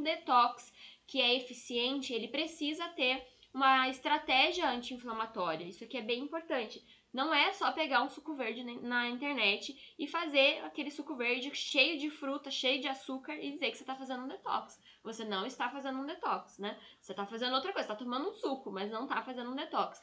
um detox que é eficiente, ele precisa ter uma estratégia anti-inflamatória. Isso aqui é bem importante. Não é só pegar um suco verde na internet e fazer aquele suco verde cheio de fruta, cheio de açúcar e dizer que você está fazendo um detox. Você não está fazendo um detox, né? Você está fazendo outra coisa, está tomando um suco, mas não está fazendo um detox.